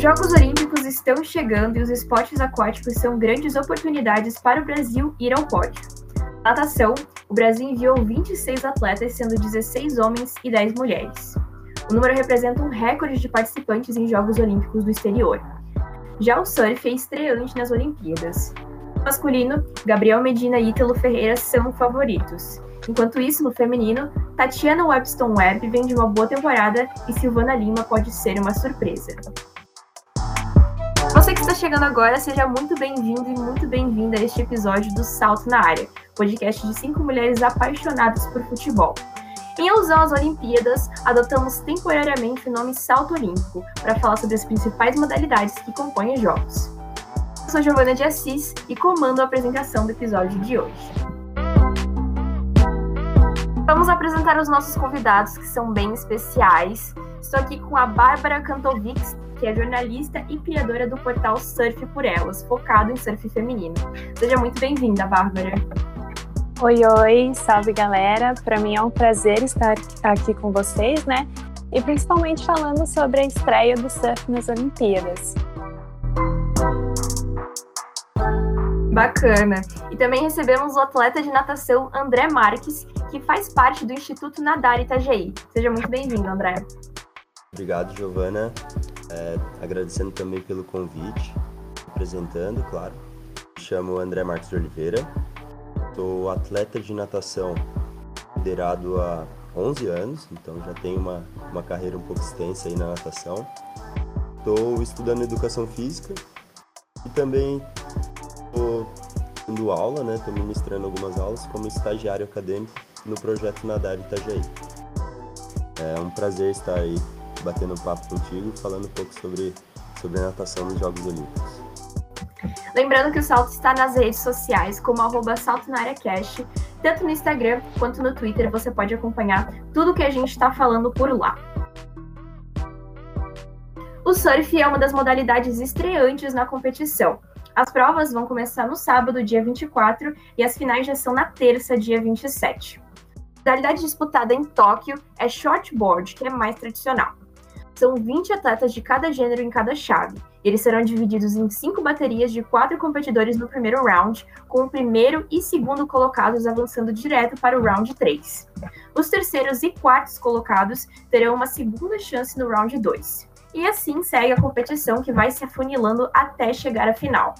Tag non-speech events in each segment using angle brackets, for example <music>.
Os Jogos Olímpicos estão chegando e os esportes aquáticos são grandes oportunidades para o Brasil ir ao pódio. Natação, o Brasil enviou 26 atletas, sendo 16 homens e 10 mulheres. O número representa um recorde de participantes em Jogos Olímpicos do exterior. Já o surf é estreante nas Olimpíadas. No masculino, Gabriel Medina e Ítalo Ferreira são favoritos. Enquanto isso, no feminino, Tatiana Webston Webb vem de uma boa temporada e Silvana Lima pode ser uma surpresa. Está chegando agora, seja muito bem-vindo e muito bem-vinda a este episódio do Salto na Área, podcast de cinco mulheres apaixonadas por futebol. Em alusão às Olimpíadas, adotamos temporariamente o nome Salto Olímpico para falar sobre as principais modalidades que compõem os Jogos. Eu sou Giovana de Assis e comando a apresentação do episódio de hoje. Vamos apresentar os nossos convidados, que são bem especiais. Estou aqui com a Bárbara Kantovics, que é jornalista e criadora do portal Surf por Elas, focado em surf feminino. Seja muito bem-vinda, Bárbara. Oi, oi, salve galera. Para mim é um prazer estar aqui com vocês, né? E principalmente falando sobre a estreia do surf nas Olimpíadas. Bacana. E também recebemos o atleta de natação André Marques, que faz parte do Instituto Nadar Itajaí. Seja muito bem-vindo, André. Obrigado, Giovana. É, agradecendo também pelo convite. Apresentando, claro. Me chamo André Marques de Oliveira. Sou atleta de natação liderado há 11 anos, então já tenho uma, uma carreira um pouco extensa aí na natação. Estou estudando educação física e também estou dando aula, né? Estou ministrando algumas aulas como estagiário acadêmico no projeto Nadar Itajaí. É um prazer estar aí batendo um papo contigo, falando um pouco sobre, sobre a natação nos Jogos Olímpicos. Lembrando que o Salto está nas redes sociais, como arroba Salto na área Cash, tanto no Instagram quanto no Twitter, você pode acompanhar tudo que a gente está falando por lá. O surf é uma das modalidades estreantes na competição. As provas vão começar no sábado, dia 24, e as finais já são na terça, dia 27. A modalidade disputada em Tóquio é shortboard, que é mais tradicional. São 20 atletas de cada gênero em cada chave. Eles serão divididos em cinco baterias de quatro competidores no primeiro round, com o primeiro e segundo colocados avançando direto para o round 3. Os terceiros e quartos colocados terão uma segunda chance no round 2. E assim segue a competição que vai se afunilando até chegar à final.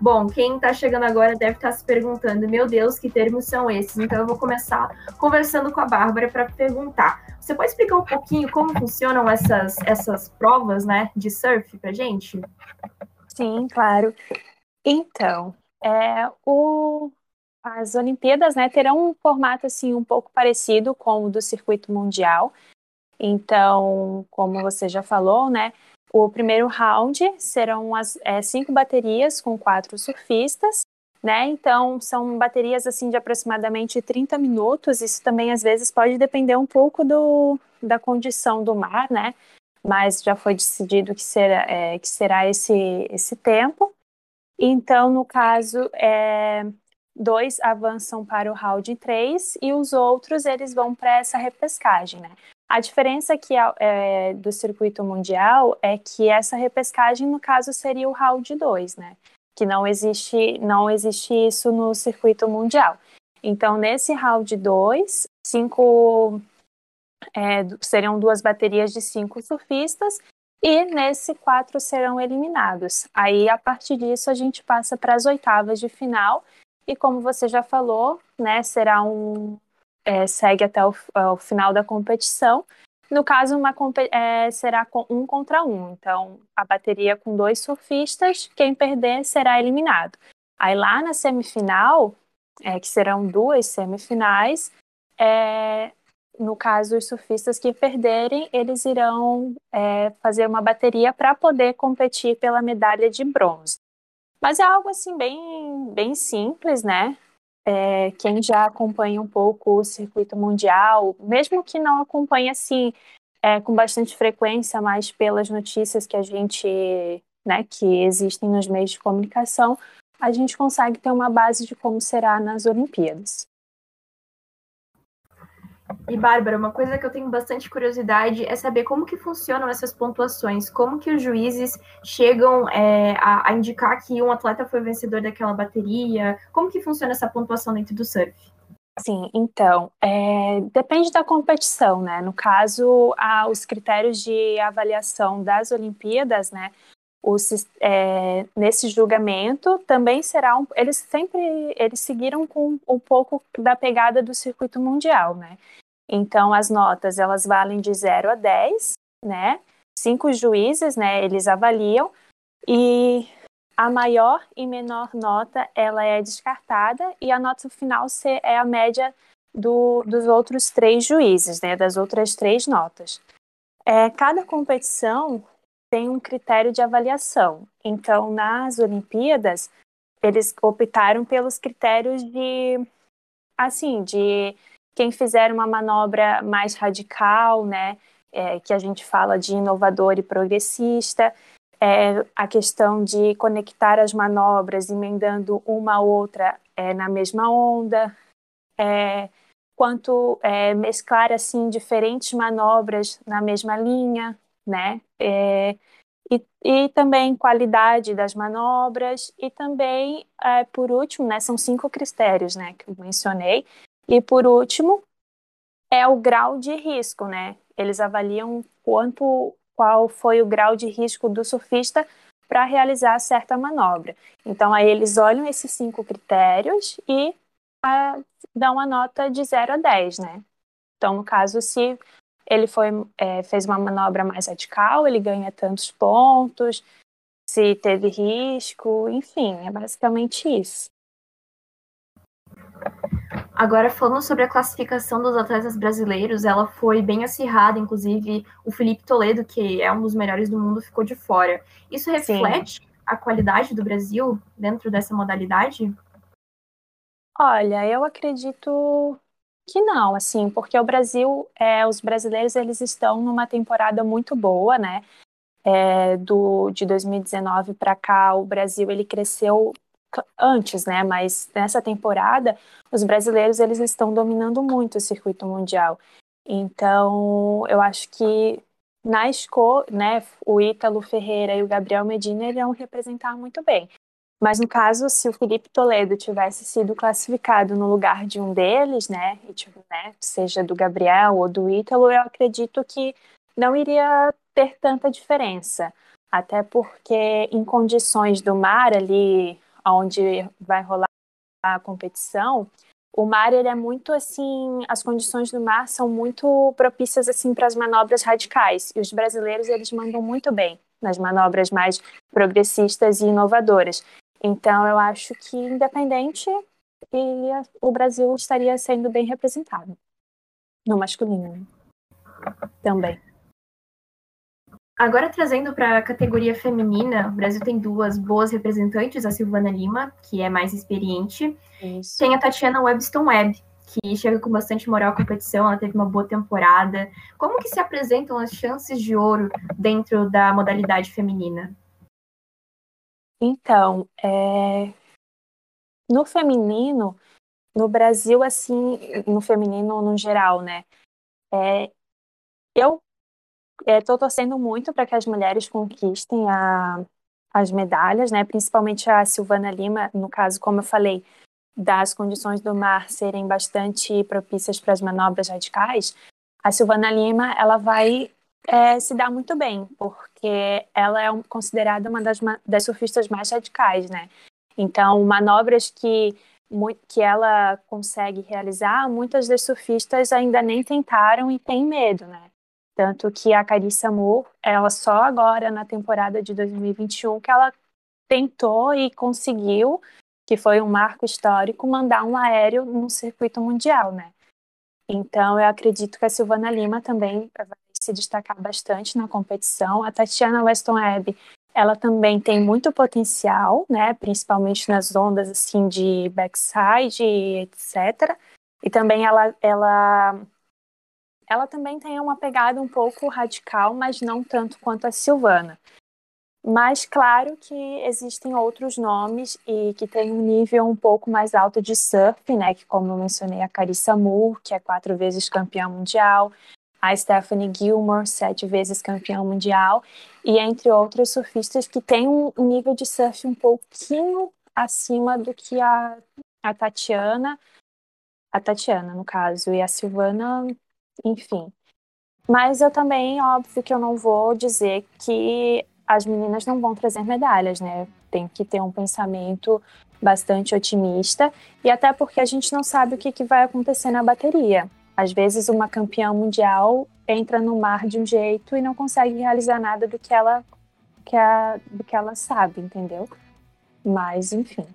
Bom, quem está chegando agora deve estar tá se perguntando: meu Deus, que termos são esses? Então eu vou começar conversando com a Bárbara para perguntar. Você pode explicar um pouquinho como funcionam essas, essas provas né, de surf para gente? Sim, claro. Então, é, o, as Olimpíadas né, terão um formato assim um pouco parecido com o do circuito mundial. Então, como você já falou, né? O primeiro round serão as é, cinco baterias com quatro surfistas, né? Então, são baterias assim de aproximadamente 30 minutos. Isso também às vezes pode depender um pouco do, da condição do mar, né? Mas já foi decidido que será, é, que será esse, esse tempo. Então, no caso, é, dois avançam para o round 3 e os outros eles vão para essa repescagem, né? A diferença que é, do circuito mundial é que essa repescagem, no caso, seria o round 2, né? Que não existe, não existe isso no circuito mundial. Então, nesse round 2, cinco é, duas baterias de cinco surfistas e nesse quatro serão eliminados. Aí, a partir disso, a gente passa para as oitavas de final e, como você já falou, né, será um é, segue até o, o, final da competição. No caso, uma, é, será um contra um. Então, a bateria com dois surfistas, quem perder será eliminado. Aí lá na semifinal, é, que serão duas semifinais, é, no caso, os surfistas que perderem, eles irão é, fazer uma bateria para poder competir pela medalha de bronze. Mas é algo assim bem, bem simples, né? É, quem já acompanha um pouco o circuito mundial, mesmo que não acompanhe assim é, com bastante frequência, mas pelas notícias que a gente, né, que existem nos meios de comunicação, a gente consegue ter uma base de como será nas Olimpíadas. E Bárbara, uma coisa que eu tenho bastante curiosidade é saber como que funcionam essas pontuações, como que os juízes chegam é, a, a, indicar que um atleta foi vencedor daquela bateria, como que funciona essa pontuação dentro do surf? Sim, então, é, depende da competição, né? No caso, os critérios de avaliação das Olimpíadas, né? É, nesse julgamento também será um, eles sempre eles seguiram com um pouco da pegada do circuito mundial, né? Então, as notas, elas valem de 0 a 10, né? Cinco juízes, né, eles avaliam e a maior e menor nota, ela é descartada e a nota final é a média do, dos outros três juízes, né, das outras três notas. É, cada competição tem um critério de avaliação. Então, nas Olimpíadas, eles optaram pelos critérios de, assim, de quem fizer uma manobra mais radical, né, é, que a gente fala de inovador e progressista, é, a questão de conectar as manobras, emendando uma a outra é, na mesma onda, é, quanto é, mesclar assim diferentes manobras na mesma linha, né? É, e, e, também qualidade das manobras e também, por último, né, são cinco critérios, né, que eu mencionei, e por último, é o grau de risco, né? Eles avaliam quanto, qual foi o grau de risco do surfista para realizar certa manobra. Então, aí eles olham esses cinco critérios e a, dão a nota de 0 a 10, né? Então, no caso, se ele foi, é, fez uma manobra mais radical, ele ganha tantos pontos, se teve risco, enfim, é basicamente isso. Agora, falando sobre a classificação dos atletas brasileiros, ela foi bem acirrada, inclusive o Felipe Toledo, que é um dos melhores do mundo, ficou de fora. Isso reflete Sim. a qualidade do Brasil dentro dessa modalidade? Olha, eu acredito que não, assim, porque o Brasil, é, os brasileiros, eles estão numa temporada muito boa, né? É, do, de 2019 para cá, o Brasil ele cresceu antes, né? Mas nessa temporada, os brasileiros eles estão dominando muito o circuito mundial. Então, eu acho que na escola, né, o Ítalo Ferreira e o Gabriel Medina irão representar muito bem. Mas no caso, se o Felipe Toledo tivesse sido classificado no lugar de um deles, né, e, tipo, né, seja do Gabriel ou do Ítalo, eu acredito que não iria ter tanta diferença. Até porque em condições do mar ali, onde vai rolar a competição, o mar ele é muito assim, as condições do mar são muito propícias assim para as manobras radicais e os brasileiros eles mandam muito bem nas manobras mais progressistas e inovadoras. Então eu acho que independente e o Brasil estaria sendo bem representado no masculino né? também. Agora, trazendo para a categoria feminina, o Brasil tem duas boas representantes, a Silvana Lima, que é mais experiente, Isso. tem a Tatiana Webston Webb, que chega com bastante moral à competição, ela teve uma boa temporada. Como que se apresentam as chances de ouro dentro da modalidade feminina? Então, é... no feminino, no Brasil, assim, no feminino no geral, né? É... Eu estou torcendo muito para que as mulheres conquistem a, as medalhas, né? Principalmente a Silvana Lima, no caso, como eu falei, das condições do mar serem bastante propícias para as manobras radicais, a Silvana Lima ela vai é, se dar muito bem, porque ela é considerada uma das, das surfistas mais radicais, né? Então, manobras que que ela consegue realizar, muitas das surfistas ainda nem tentaram e têm medo, né? Tanto que a Carissa Moore, ela só agora na temporada de 2021 que ela tentou e conseguiu, que foi um marco histórico, mandar um aéreo no circuito mundial, né? Então eu acredito que a Silvana Lima também vai se destacar bastante na competição. A Tatiana Weston Webb, ela também tem muito potencial, né? Principalmente nas ondas assim de backside, etc. E também ela, ela ela também tem uma pegada um pouco radical, mas não tanto quanto a Silvana. Mas claro que existem outros nomes e que tem um nível um pouco mais alto de surf, né? Que como eu mencionei, a Carissa Moore, que é quatro vezes campeã mundial, a Stephanie Gilmore, sete vezes campeã mundial, e entre outros surfistas que têm um nível de surf um pouquinho acima do que a, a Tatiana, a Tatiana, no caso, e a Silvana, enfim. Mas eu também, óbvio que eu não vou dizer que as meninas não vão trazer medalhas, né? Tem que ter um pensamento bastante otimista e até porque a gente não sabe o que, que vai acontecer na bateria. Às vezes uma campeã mundial entra no mar de um jeito e não consegue realizar nada do que ela que a, do que ela sabe, entendeu? Mas enfim.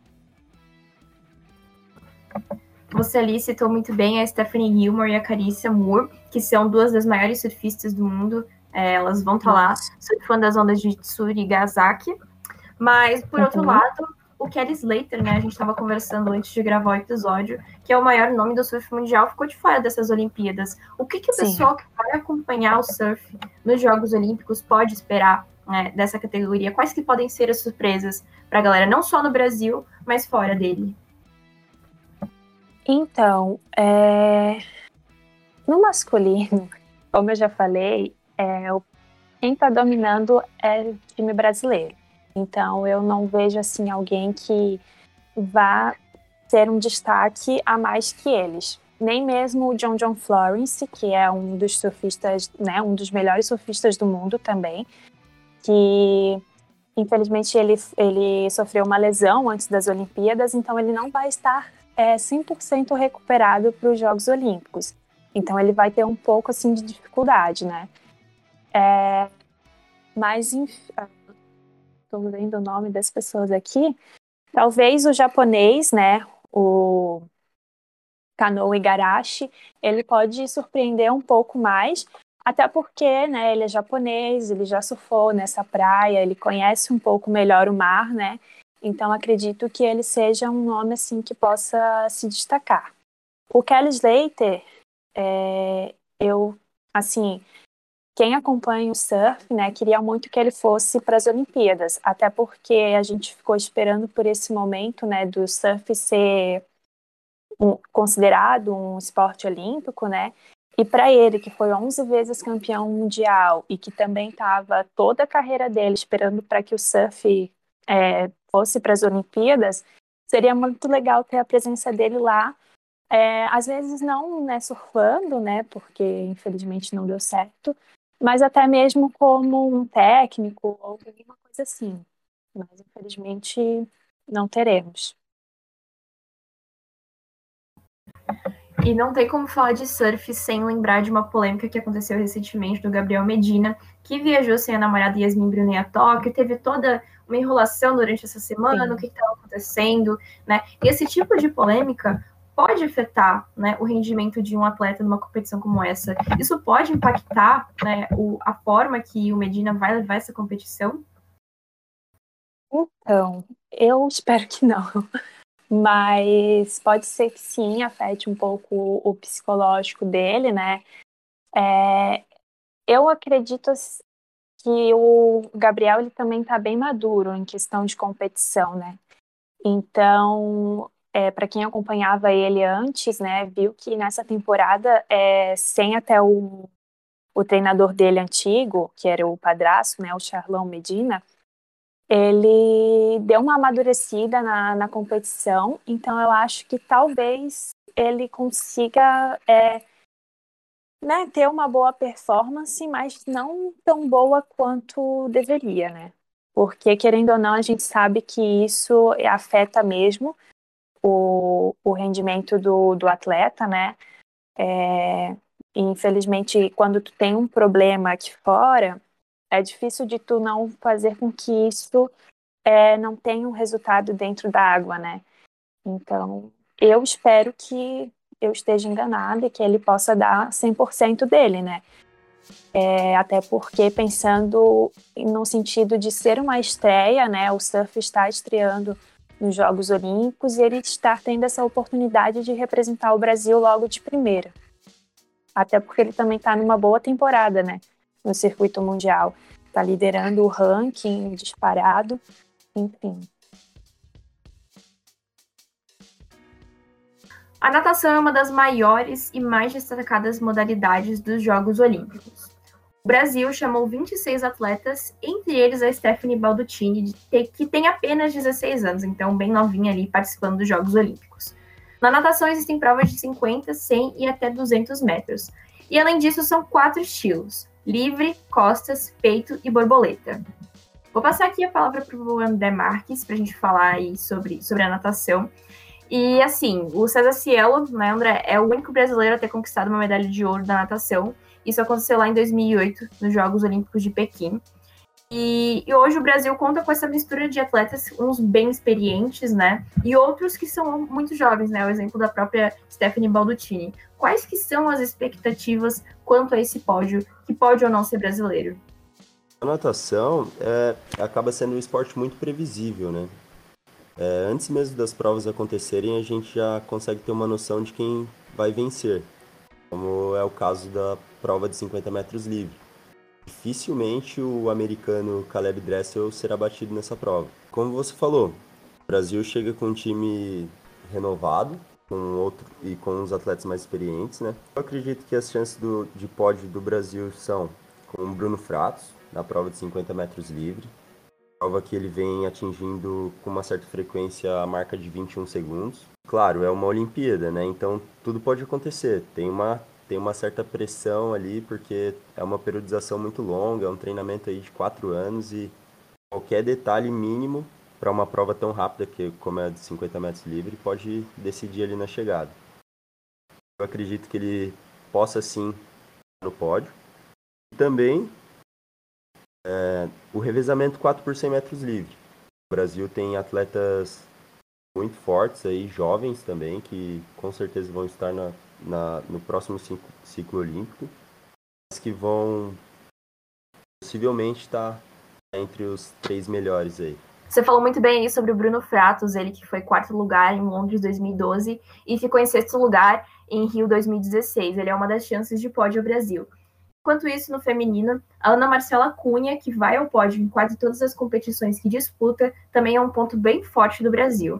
Você ali citou muito bem a Stephanie Gilmore e a Carissa Moore, que são duas das maiores surfistas do mundo. É, elas vão estar tá lá surfando as ondas de Tsurigasaki. Mas, por uhum. outro lado, o Kelly Slater, né? A gente estava conversando antes de gravar o episódio, que é o maior nome do surf mundial, ficou de fora dessas Olimpíadas. O que, que o Sim. pessoal que vai acompanhar o surf nos Jogos Olímpicos pode esperar né, dessa categoria? Quais que podem ser as surpresas para a galera, não só no Brasil, mas fora dele? Então, é... no masculino, <laughs> como eu já falei, é, quem está dominando é o time brasileiro. Então eu não vejo assim alguém que vá ter um destaque a mais que eles. Nem mesmo o John John Florence, que é um dos surfistas, né, um dos melhores surfistas do mundo também, que infelizmente ele, ele sofreu uma lesão antes das Olimpíadas, então ele não vai estar é, 100% recuperado para os Jogos Olímpicos. Então ele vai ter um pouco assim de dificuldade, né? É, mas estou vendo o nome das pessoas aqui. Talvez o japonês, né, o Kano Igarashi, ele pode surpreender um pouco mais, até porque, né, ele é japonês, ele já surfou nessa praia, ele conhece um pouco melhor o mar, né? Então acredito que ele seja um nome assim que possa se destacar. O Kelly Slater, é, eu assim, quem acompanha o surf, né, queria muito que ele fosse para as Olimpíadas, até porque a gente ficou esperando por esse momento, né, do surf ser um, considerado um esporte olímpico, né, e para ele, que foi 11 vezes campeão mundial e que também estava toda a carreira dele esperando para que o surf é, fosse para as Olimpíadas, seria muito legal ter a presença dele lá. É, às vezes não né, surfando, né, porque infelizmente não deu certo, mas até mesmo como um técnico ou alguma coisa assim. Mas infelizmente não teremos. E não tem como falar de surf sem lembrar de uma polêmica que aconteceu recentemente do Gabriel Medina, que viajou sem a namorada Yasmin Brunet a Tóquio, teve toda uma enrolação durante essa semana, Sim. o que estava acontecendo, né? E esse tipo de polêmica pode afetar né, o rendimento de um atleta numa competição como essa? Isso pode impactar né, o, a forma que o Medina vai levar essa competição? Então, eu espero que não. Mas pode ser que sim, afete um pouco o psicológico dele, né? É, eu acredito que o Gabriel ele também está bem maduro em questão de competição, né? Então, é, para quem acompanhava ele antes, né, viu que nessa temporada, é, sem até o, o treinador dele antigo, que era o padrasto, né, o Charlão Medina, ele deu uma amadurecida na, na competição, então eu acho que talvez ele consiga é, né, ter uma boa performance, mas não tão boa quanto deveria, né? Porque, querendo ou não, a gente sabe que isso afeta mesmo o, o rendimento do, do atleta, né? É, infelizmente, quando tu tem um problema aqui fora, é difícil de tu não fazer com que isso é, não tenha um resultado dentro da água, né? Então, eu espero que eu esteja enganada e que ele possa dar 100% dele, né? É, até porque pensando no sentido de ser uma estreia, né? O surf está estreando nos Jogos Olímpicos e ele estar tendo essa oportunidade de representar o Brasil logo de primeira. Até porque ele também está numa boa temporada, né, no circuito mundial. está liderando o ranking disparado, enfim. A natação é uma das maiores e mais destacadas modalidades dos Jogos Olímpicos. O Brasil chamou 26 atletas, entre eles a Stephanie Balducini, que tem apenas 16 anos, então bem novinha ali participando dos Jogos Olímpicos. Na natação existem provas de 50, 100 e até 200 metros. E além disso, são quatro estilos: livre, costas, peito e borboleta. Vou passar aqui a palavra para o André Marques para a gente falar aí sobre, sobre a natação. E assim, o César Cielo, né, André, é o único brasileiro a ter conquistado uma medalha de ouro da natação. Isso aconteceu lá em 2008, nos Jogos Olímpicos de Pequim. E, e, hoje o Brasil conta com essa mistura de atletas, uns bem experientes, né? E outros que são muito jovens, né? O exemplo da própria Stephanie Balducini. Quais que são as expectativas quanto a esse pódio, que pode ou não ser brasileiro? A natação é, acaba sendo um esporte muito previsível, né? É, antes mesmo das provas acontecerem, a gente já consegue ter uma noção de quem vai vencer, como é o caso da prova de 50 metros livre. Dificilmente o americano Caleb Dressel será batido nessa prova. Como você falou, o Brasil chega com um time renovado, com outro e com os atletas mais experientes, né? Eu acredito que as chances do, de pódio do Brasil são com o Bruno Fratos, na prova de 50 metros livre, prova que ele vem atingindo com uma certa frequência a marca de 21 segundos. Claro, é uma Olimpíada, né? Então tudo pode acontecer. Tem uma tem uma certa pressão ali porque é uma periodização muito longa, é um treinamento aí de quatro anos e qualquer detalhe mínimo para uma prova tão rápida que como é de 50 metros livre pode decidir ali na chegada. Eu acredito que ele possa sim no pódio. Também é, o revezamento 4 por 100 metros livre. O Brasil tem atletas muito fortes aí, jovens também, que com certeza vão estar na, na, no próximo ciclo, ciclo olímpico, mas que vão possivelmente estar entre os três melhores aí. Você falou muito bem aí sobre o Bruno Fratos, ele que foi quarto lugar em Londres 2012 e ficou em sexto lugar em Rio 2016. Ele é uma das chances de pódio ao Brasil. Enquanto isso, no feminino, a Ana Marcela Cunha, que vai ao pódio em quase todas as competições que disputa, também é um ponto bem forte do Brasil.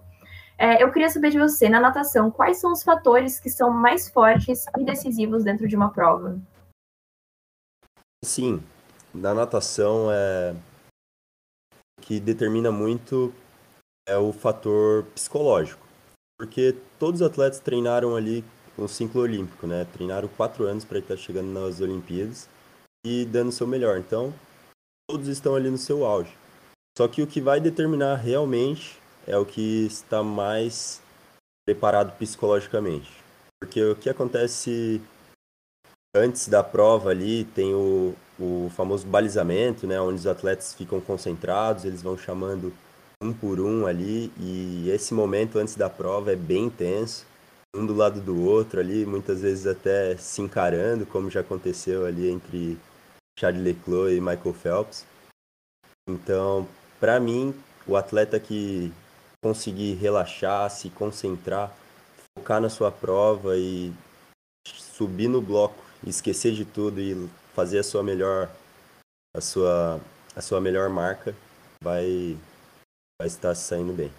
É, eu queria saber de você, na natação, quais são os fatores que são mais fortes e decisivos dentro de uma prova? Sim, na natação é que determina muito é o fator psicológico, porque todos os atletas treinaram ali no ciclo olímpico, né? Treinaram quatro anos para estar chegando nas Olimpíadas e dando o seu melhor. Então, todos estão ali no seu auge. Só que o que vai determinar realmente é o que está mais preparado psicologicamente. Porque o que acontece antes da prova ali tem o, o famoso balizamento, né? Onde os atletas ficam concentrados, eles vão chamando um por um ali e esse momento antes da prova é bem tenso um do lado do outro ali, muitas vezes até se encarando, como já aconteceu ali entre Charles Leclerc e Michael Phelps. Então, para mim, o atleta que conseguir relaxar, se concentrar, focar na sua prova e subir no bloco, esquecer de tudo e fazer a sua melhor a sua a sua melhor marca, vai vai estar saindo bem.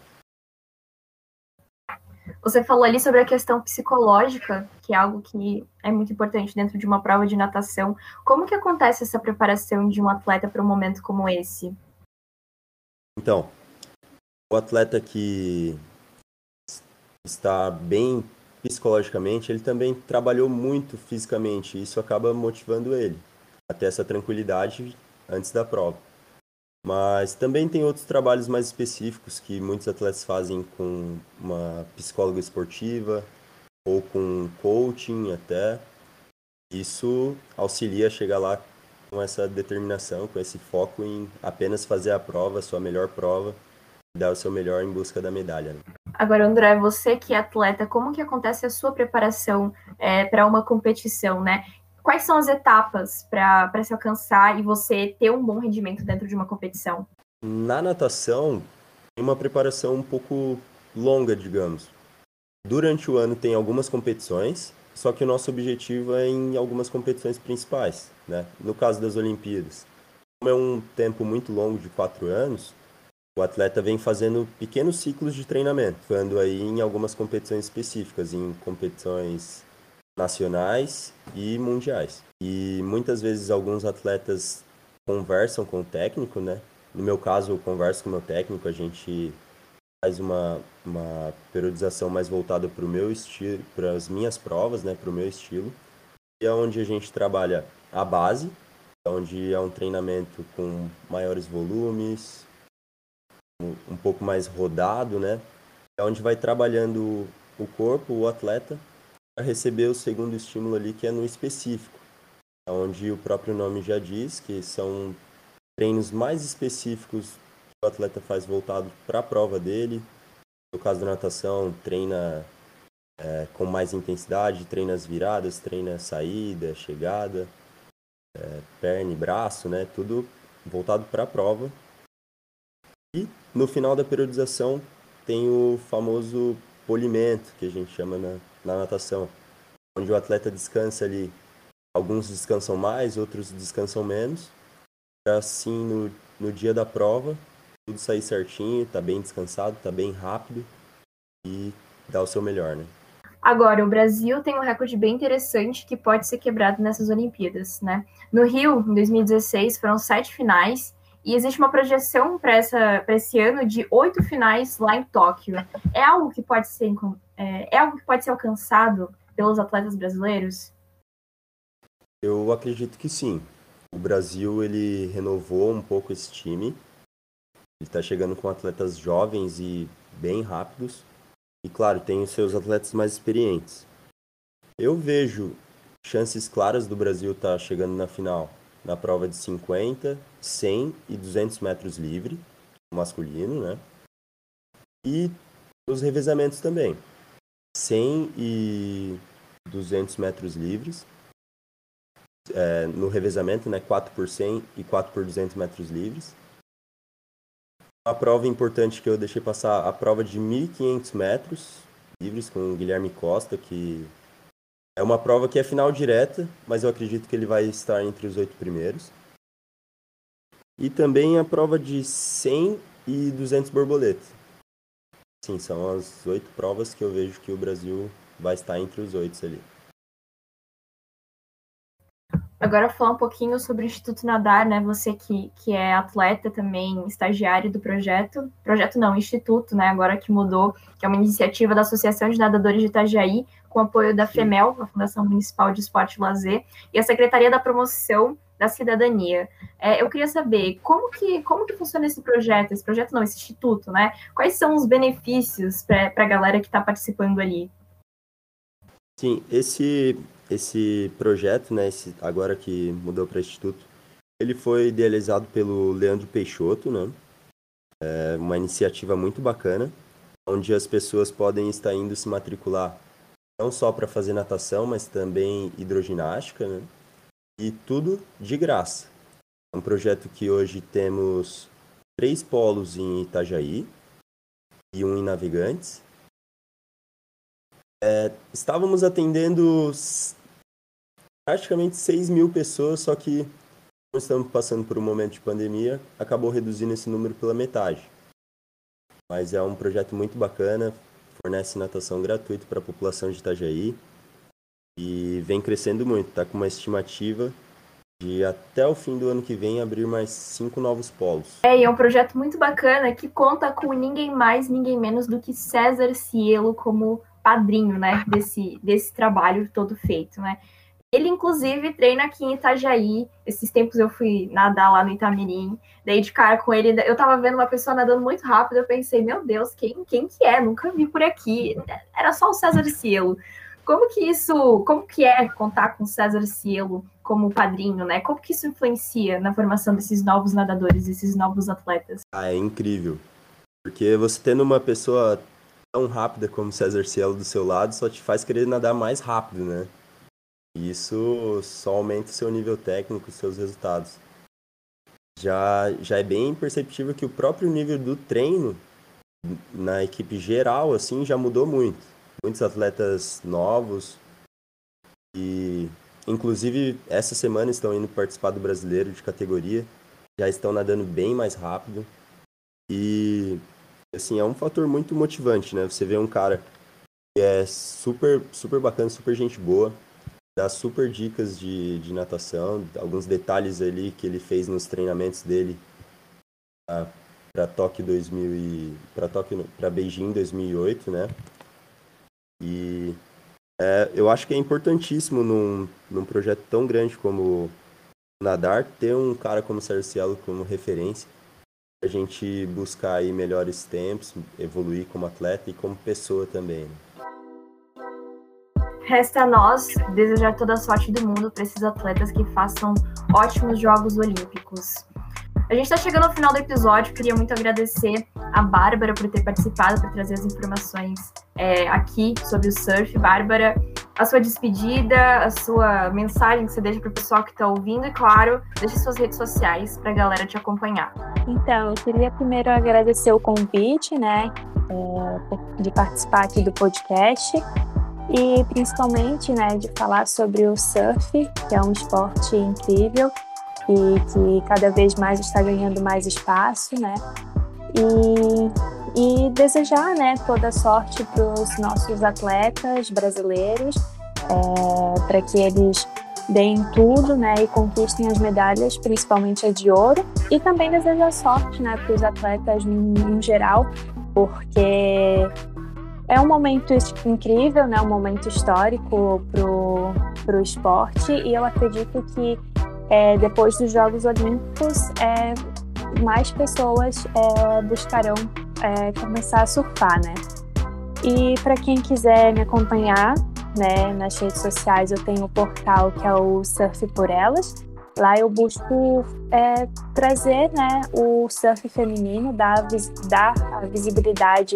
Você falou ali sobre a questão psicológica, que é algo que é muito importante dentro de uma prova de natação. Como que acontece essa preparação de um atleta para um momento como esse? Então, o atleta que está bem psicologicamente, ele também trabalhou muito fisicamente. E isso acaba motivando ele a ter essa tranquilidade antes da prova. Mas também tem outros trabalhos mais específicos que muitos atletas fazem com uma psicóloga esportiva ou com coaching até. Isso auxilia a chegar lá com essa determinação, com esse foco em apenas fazer a prova, a sua melhor prova, e dar o seu melhor em busca da medalha. Né? Agora, André, você que é atleta, como que acontece a sua preparação é, para uma competição, né? Quais são as etapas para se alcançar e você ter um bom rendimento dentro de uma competição? Na natação, tem uma preparação um pouco longa, digamos. Durante o ano tem algumas competições, só que o nosso objetivo é em algumas competições principais, né? No caso das Olimpíadas, como é um tempo muito longo de quatro anos, o atleta vem fazendo pequenos ciclos de treinamento, ficando aí em algumas competições específicas, em competições nacionais e mundiais. E muitas vezes alguns atletas conversam com o técnico, né? No meu caso, eu converso com o meu técnico, a gente faz uma, uma periodização mais voltada para o meu estilo, para as minhas provas, né? Para o meu estilo. E é onde a gente trabalha a base, onde é um treinamento com maiores volumes, um pouco mais rodado, né? É onde vai trabalhando o corpo, o atleta, para receber o segundo estímulo ali, que é no específico, onde o próprio nome já diz que são treinos mais específicos que o atleta faz voltado para a prova dele. No caso da natação, treina é, com mais intensidade, treina as viradas, treina saída, chegada é, perna e braço, né? Tudo voltado para a prova. E no final da periodização tem o famoso polimento, que a gente chama na, na natação, onde o atleta descansa ali. Alguns descansam mais, outros descansam menos, para assim no, no dia da prova tudo sair certinho, tá bem descansado, tá bem rápido e dar o seu melhor, né? Agora, o Brasil tem um recorde bem interessante que pode ser quebrado nessas Olimpíadas, né? No Rio, em 2016, foram sete finais e existe uma projeção para esse ano de oito finais lá em Tóquio. É algo que pode ser é, é algo que pode ser alcançado pelos atletas brasileiros? Eu acredito que sim. O Brasil ele renovou um pouco esse time. Ele está chegando com atletas jovens e bem rápidos. E claro, tem os seus atletas mais experientes. Eu vejo chances claras do Brasil estar tá chegando na final na prova de 50, 100 e 200 metros livre, masculino, né? E os revezamentos também. 100 e 200 metros livres. É, no revezamento, né? 4 por 100 e 4 por 200 metros livres. A prova importante que eu deixei passar, a prova de 1.500 metros livres com o Guilherme Costa, que é uma prova que é final direta, mas eu acredito que ele vai estar entre os oito primeiros. E também a prova de 100 e 200 borboletas. Sim, são as oito provas que eu vejo que o Brasil vai estar entre os oito ali. Agora falar um pouquinho sobre o Instituto Nadar, né? Você que, que é atleta também, estagiário do projeto. Projeto não, Instituto, né? Agora que mudou, que é uma iniciativa da Associação de Nadadores de Itajaí, com apoio da FEMEL, a Fundação Municipal de Esporte e Lazer, e a Secretaria da Promoção da Cidadania. É, eu queria saber como que, como que funciona esse projeto, esse projeto não, esse instituto, né? Quais são os benefícios para a galera que está participando ali? Sim, esse esse projeto, né, esse, agora que mudou para instituto, ele foi idealizado pelo Leandro Peixoto, né? É uma iniciativa muito bacana, onde as pessoas podem estar indo se matricular não só para fazer natação, mas também hidroginástica, né? E tudo de graça. É um projeto que hoje temos três polos em Itajaí e um em Navegantes. É, estávamos atendendo praticamente 6 mil pessoas, só que como estamos passando por um momento de pandemia, acabou reduzindo esse número pela metade. Mas é um projeto muito bacana, fornece natação gratuita para a população de Itajaí e vem crescendo muito. Está com uma estimativa de até o fim do ano que vem abrir mais cinco novos polos. É, e é um projeto muito bacana que conta com ninguém mais, ninguém menos do que César Cielo como padrinho, né, desse, desse trabalho todo feito, né. Ele, inclusive, treina aqui em Itajaí. Esses tempos eu fui nadar lá no Itamirim. Dei de cara com ele. Eu tava vendo uma pessoa nadando muito rápido. Eu pensei, meu Deus, quem, quem que é? Nunca vi por aqui. Era só o César Cielo. Como que isso, como que é contar com o César Cielo como padrinho, né? Como que isso influencia na formação desses novos nadadores, desses novos atletas? Ah, é incrível. Porque você tendo uma pessoa tão rápida como César Cielo do seu lado só te faz querer nadar mais rápido, né? E isso só aumenta o seu nível técnico, seus resultados. Já, já é bem perceptível que o próprio nível do treino na equipe geral assim já mudou muito. Muitos atletas novos e inclusive essa semana estão indo participar do brasileiro de categoria. já estão nadando bem mais rápido. E assim, é um fator muito motivante, né? Você vê um cara que é super, super bacana, super gente boa, dá super dicas de, de natação, alguns detalhes ali que ele fez nos treinamentos dele para Tóquio 2000 e para Tóquio para Beijing 2008, né? E é, eu acho que é importantíssimo num, num projeto tão grande como nadar ter um cara como Sérgio Cielo como referência a gente buscar aí melhores tempos, evoluir como atleta e como pessoa também. Né? Resta a nós desejar toda a sorte do mundo para esses atletas que façam ótimos Jogos Olímpicos. A gente está chegando ao final do episódio, queria muito agradecer a Bárbara por ter participado, por trazer as informações é, aqui sobre o surf. Bárbara, a sua despedida, a sua mensagem que você deixa para o pessoal que está ouvindo e, claro, deixe suas redes sociais para a galera te acompanhar. Então, eu queria primeiro agradecer o convite, né, é, de participar aqui do podcast e principalmente, né, de falar sobre o surf, que é um esporte incrível e que cada vez mais está ganhando mais espaço, né? E, e desejar, né, toda sorte para os nossos atletas brasileiros, é, para que eles deem tudo, né, e conquistem as medalhas, principalmente a de ouro, e também desejar sorte, né, para os atletas em geral, porque é um momento incrível, né, um momento histórico para o esporte, e eu acredito que é, depois dos Jogos Olímpicos, é, mais pessoas é, buscarão é, começar a surfar, né? E para quem quiser me acompanhar, né, nas redes sociais eu tenho o um portal que é o Surf por Elas. Lá eu busco é, trazer né, o surf feminino, dar, dar a visibilidade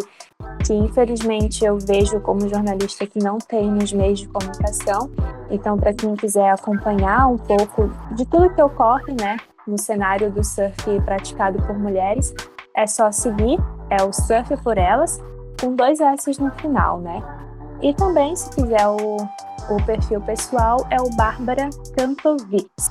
que infelizmente eu vejo como jornalista que não tem nos meios de comunicação. Então, para quem quiser acompanhar um pouco de tudo que ocorre, né, no cenário do surf praticado por mulheres, é só seguir, é o Surf por Elas, com dois S no final, né? E também, se quiser o, o perfil pessoal, é o Bárbara Kantovitz,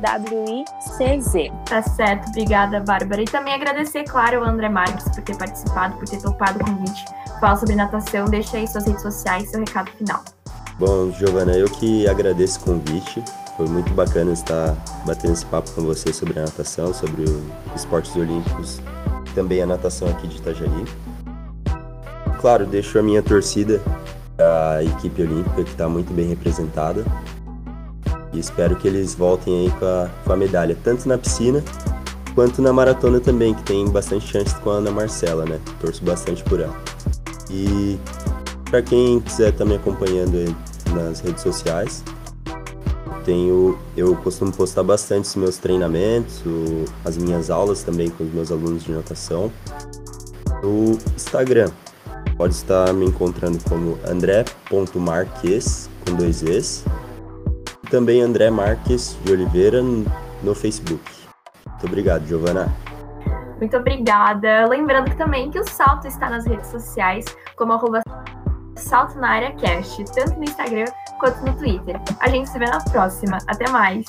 K-A-N-T-O-W-I-C-Z. Tá certo, obrigada, Bárbara. E também agradecer, claro, ao André Marques por ter participado, por ter topado o convite. Fala sobre natação, deixa aí suas redes sociais, seu recado final. Bom, Giovana, eu que agradeço o convite. Foi muito bacana estar batendo esse papo com você sobre a natação, sobre os esportes olímpicos, também a natação aqui de Itajaí. Claro, deixo a minha torcida a equipe olímpica que está muito bem representada e espero que eles voltem aí com a, com a medalha, tanto na piscina quanto na maratona também, que tem bastante chance com a Ana Marcela, né? Torço bastante por ela. E para quem quiser estar tá me acompanhando nas redes sociais, tenho, eu costumo postar bastante os meus treinamentos, o, as minhas aulas também com os meus alunos de natação no Instagram. Pode estar me encontrando como andré.marques, com dois Es. Também André Marques de Oliveira no Facebook. Muito obrigado, Giovana. Muito obrigada. Lembrando também que o Salto está nas redes sociais, como arroba Salto na Área Cast, tanto no Instagram quanto no Twitter. A gente se vê na próxima. Até mais!